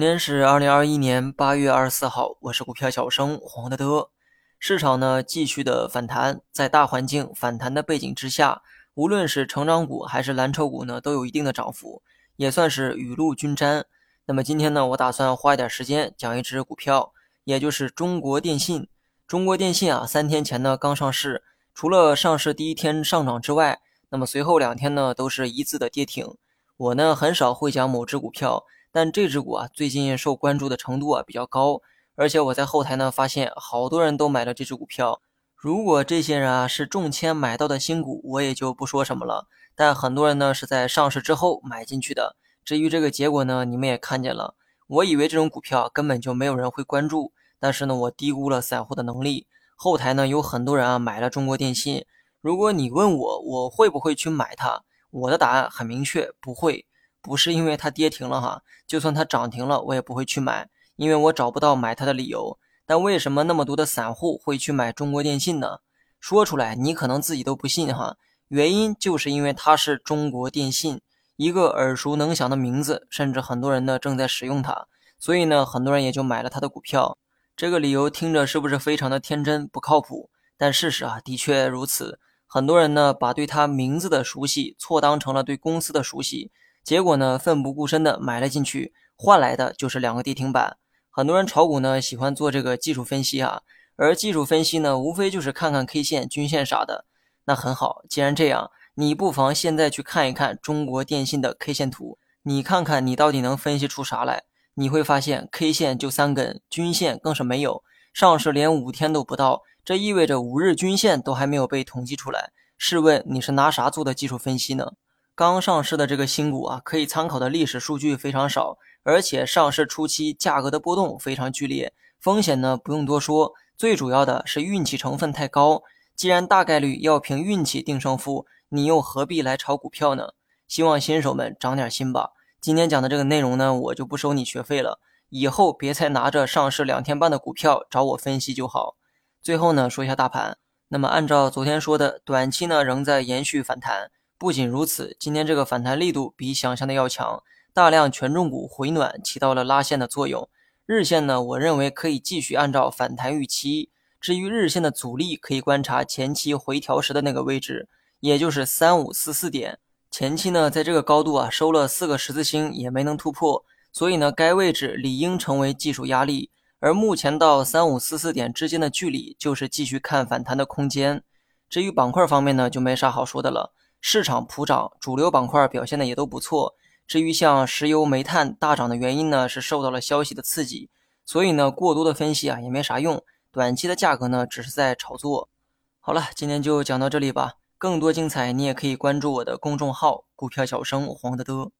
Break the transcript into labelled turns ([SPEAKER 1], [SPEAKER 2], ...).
[SPEAKER 1] 今天是二零二一年八月二十四号，我是股票小生黄德德。市场呢继续的反弹，在大环境反弹的背景之下，无论是成长股还是蓝筹股呢，都有一定的涨幅，也算是雨露均沾。那么今天呢，我打算花一点时间讲一只股票，也就是中国电信。中国电信啊，三天前呢刚上市，除了上市第一天上涨之外，那么随后两天呢都是一字的跌停。我呢很少会讲某只股票。但这只股啊，最近受关注的程度啊比较高，而且我在后台呢发现好多人都买了这只股票。如果这些人啊是中签买到的新股，我也就不说什么了。但很多人呢是在上市之后买进去的。至于这个结果呢，你们也看见了。我以为这种股票根本就没有人会关注，但是呢，我低估了散户的能力。后台呢有很多人啊买了中国电信。如果你问我我会不会去买它，我的答案很明确，不会。不是因为它跌停了哈，就算它涨停了，我也不会去买，因为我找不到买它的理由。但为什么那么多的散户会去买中国电信呢？说出来你可能自己都不信哈。原因就是因为它是中国电信，一个耳熟能详的名字，甚至很多人呢正在使用它，所以呢很多人也就买了它的股票。这个理由听着是不是非常的天真不靠谱？但事实啊的确如此，很多人呢把对它名字的熟悉错当成了对公司的熟悉。结果呢，奋不顾身的买了进去，换来的就是两个跌停板。很多人炒股呢，喜欢做这个技术分析啊，而技术分析呢，无非就是看看 K 线、均线啥的。那很好，既然这样，你不妨现在去看一看中国电信的 K 线图，你看看你到底能分析出啥来？你会发现 K 线就三根，均线更是没有，上市连五天都不到，这意味着五日均线都还没有被统计出来。试问你是拿啥做的技术分析呢？刚上市的这个新股啊，可以参考的历史数据非常少，而且上市初期价格的波动非常剧烈，风险呢不用多说，最主要的是运气成分太高。既然大概率要凭运气定胜负，你又何必来炒股票呢？希望新手们长点心吧。今天讲的这个内容呢，我就不收你学费了，以后别再拿着上市两天半的股票找我分析就好。最后呢，说一下大盘，那么按照昨天说的，短期呢仍在延续反弹。不仅如此，今天这个反弹力度比想象的要强，大量权重股回暖起到了拉线的作用。日线呢，我认为可以继续按照反弹预期。至于日线的阻力，可以观察前期回调时的那个位置，也就是三五四四点。前期呢，在这个高度啊收了四个十字星也没能突破，所以呢，该位置理应成为技术压力。而目前到三五四四点之间的距离，就是继续看反弹的空间。至于板块方面呢，就没啥好说的了。市场普涨，主流板块表现的也都不错。至于像石油、煤炭大涨的原因呢，是受到了消息的刺激。所以呢，过多的分析啊也没啥用。短期的价格呢，只是在炒作。好了，今天就讲到这里吧。更多精彩，你也可以关注我的公众号“股票小生黄德德”。